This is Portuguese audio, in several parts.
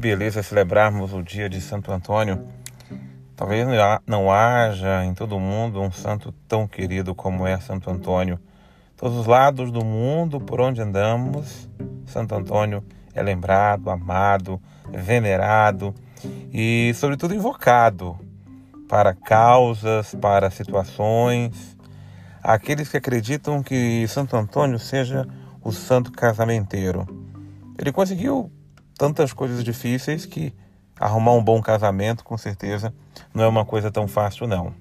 beleza celebrarmos o dia de Santo Antônio. Talvez não haja em todo o mundo um santo tão querido como é Santo Antônio. Todos os lados do mundo por onde andamos, Santo Antônio é lembrado, amado, venerado e, sobretudo, invocado para causas, para situações. Aqueles que acreditam que Santo Antônio seja o santo casamenteiro. Ele conseguiu tantas coisas difíceis que arrumar um bom casamento, com certeza, não é uma coisa tão fácil, não.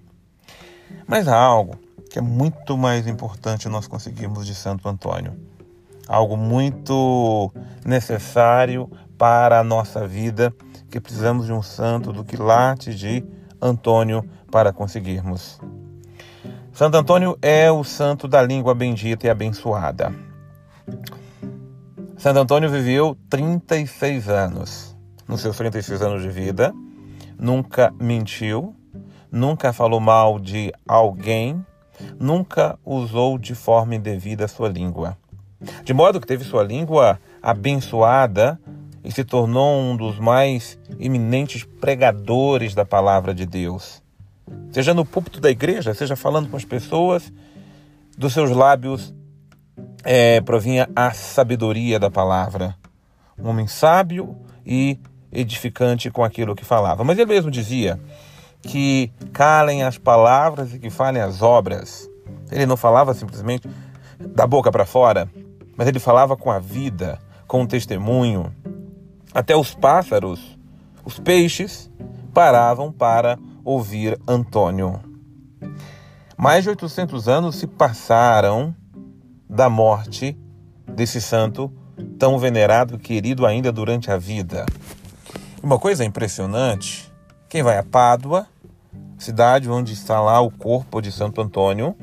Mas há algo que é muito mais importante nós conseguirmos de Santo Antônio. Algo muito necessário para a nossa vida, que precisamos de um santo do quilate de Antônio para conseguirmos. Santo Antônio é o santo da língua bendita e abençoada. Santo Antônio viveu 36 anos. Nos seus 36 anos de vida, nunca mentiu, nunca falou mal de alguém, nunca usou de forma indevida a sua língua. De modo que teve sua língua abençoada e se tornou um dos mais eminentes pregadores da palavra de Deus. Seja no púlpito da igreja, seja falando com as pessoas, dos seus lábios é, provinha a sabedoria da palavra. Um homem sábio e edificante com aquilo que falava. Mas ele mesmo dizia que calem as palavras e que falem as obras. Ele não falava simplesmente da boca para fora, mas ele falava com a vida, com o testemunho. Até os pássaros, os peixes, paravam para ouvir Antônio. Mais de 800 anos se passaram da morte desse santo tão venerado e querido ainda durante a vida. Uma coisa impressionante, quem vai a Pádua, cidade onde está lá o corpo de Santo Antônio,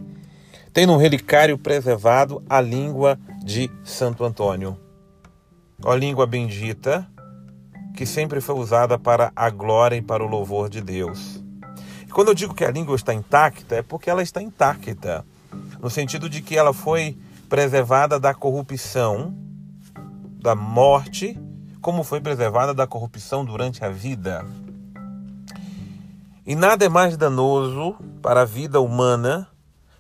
tem no relicário preservado a língua de Santo Antônio. A língua bendita que sempre foi usada para a glória e para o louvor de Deus. Quando eu digo que a língua está intacta, é porque ela está intacta, no sentido de que ela foi preservada da corrupção, da morte, como foi preservada da corrupção durante a vida. E nada é mais danoso para a vida humana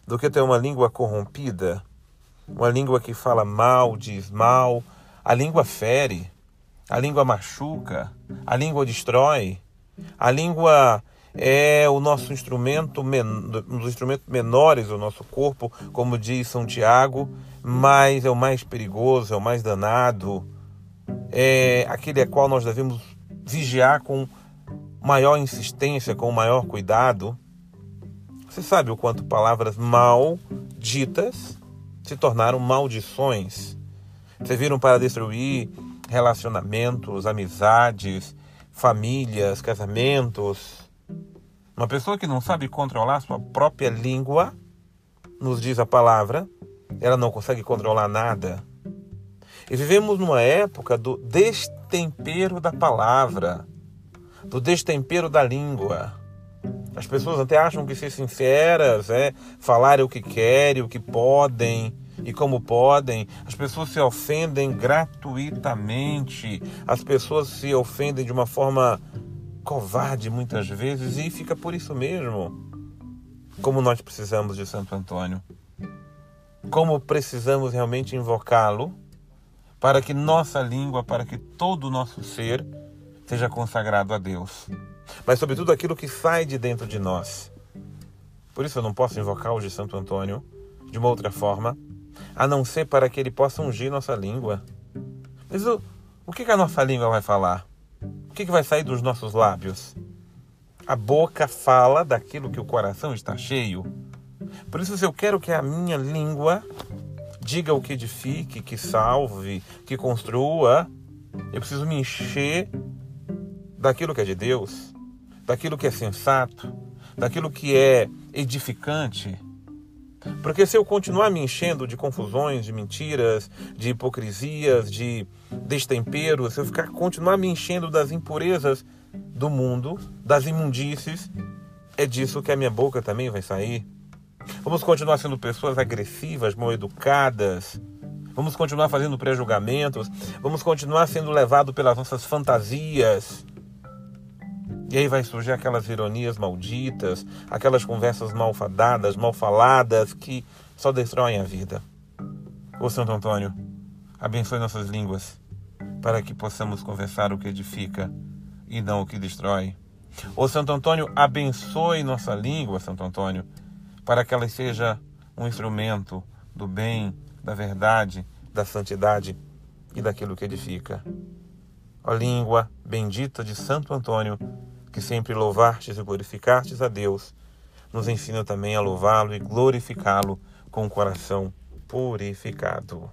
do que ter uma língua corrompida, uma língua que fala mal, diz mal. A língua fere, a língua machuca, a língua destrói, a língua é o nosso instrumento, um dos instrumentos menores do nosso corpo, como diz São Tiago, mas é o mais perigoso, é o mais danado, é aquele a qual nós devemos vigiar com maior insistência, com maior cuidado. Você sabe o quanto palavras mal ditas se tornaram maldições, serviram para destruir relacionamentos, amizades, famílias, casamentos uma pessoa que não sabe controlar sua própria língua, nos diz a palavra, ela não consegue controlar nada. E vivemos numa época do destempero da palavra, do destempero da língua. As pessoas até acham que ser sinceras é falar o que querem, o que podem e como podem. As pessoas se ofendem gratuitamente. As pessoas se ofendem de uma forma covarde muitas vezes e fica por isso mesmo. Como nós precisamos de Santo Antônio. Como precisamos realmente invocá-lo para que nossa língua, para que todo o nosso ser seja consagrado a Deus. Mas, sobretudo, aquilo que sai de dentro de nós. Por isso, eu não posso invocar hoje Santo Antônio de uma outra forma, a não ser para que ele possa ungir nossa língua. Mas o, o que, que a nossa língua vai falar? Que, que vai sair dos nossos lábios? A boca fala daquilo que o coração está cheio. Por isso, se eu quero que a minha língua diga o que edifique, que salve, que construa, eu preciso me encher daquilo que é de Deus, daquilo que é sensato, daquilo que é edificante. Porque se eu continuar me enchendo de confusões, de mentiras, de hipocrisias, de destemperos, se eu ficar continuar me enchendo das impurezas do mundo, das imundícies, é disso que a minha boca também vai sair. Vamos continuar sendo pessoas agressivas, mal educadas, Vamos continuar fazendo pré-julgamentos, vamos continuar sendo levados pelas nossas fantasias. E aí vai surgir aquelas ironias malditas, aquelas conversas malfadadas, mal faladas que só destroem a vida. Ô Santo Antônio, abençoe nossas línguas para que possamos conversar o que edifica e não o que destrói. Ô Santo Antônio, abençoe nossa língua, Santo Antônio, para que ela seja um instrumento do bem, da verdade, da santidade e daquilo que edifica. Ó língua bendita de Santo Antônio, que sempre louvastes e glorificastes a Deus, nos ensina também a louvá-lo e glorificá-lo com o coração purificado.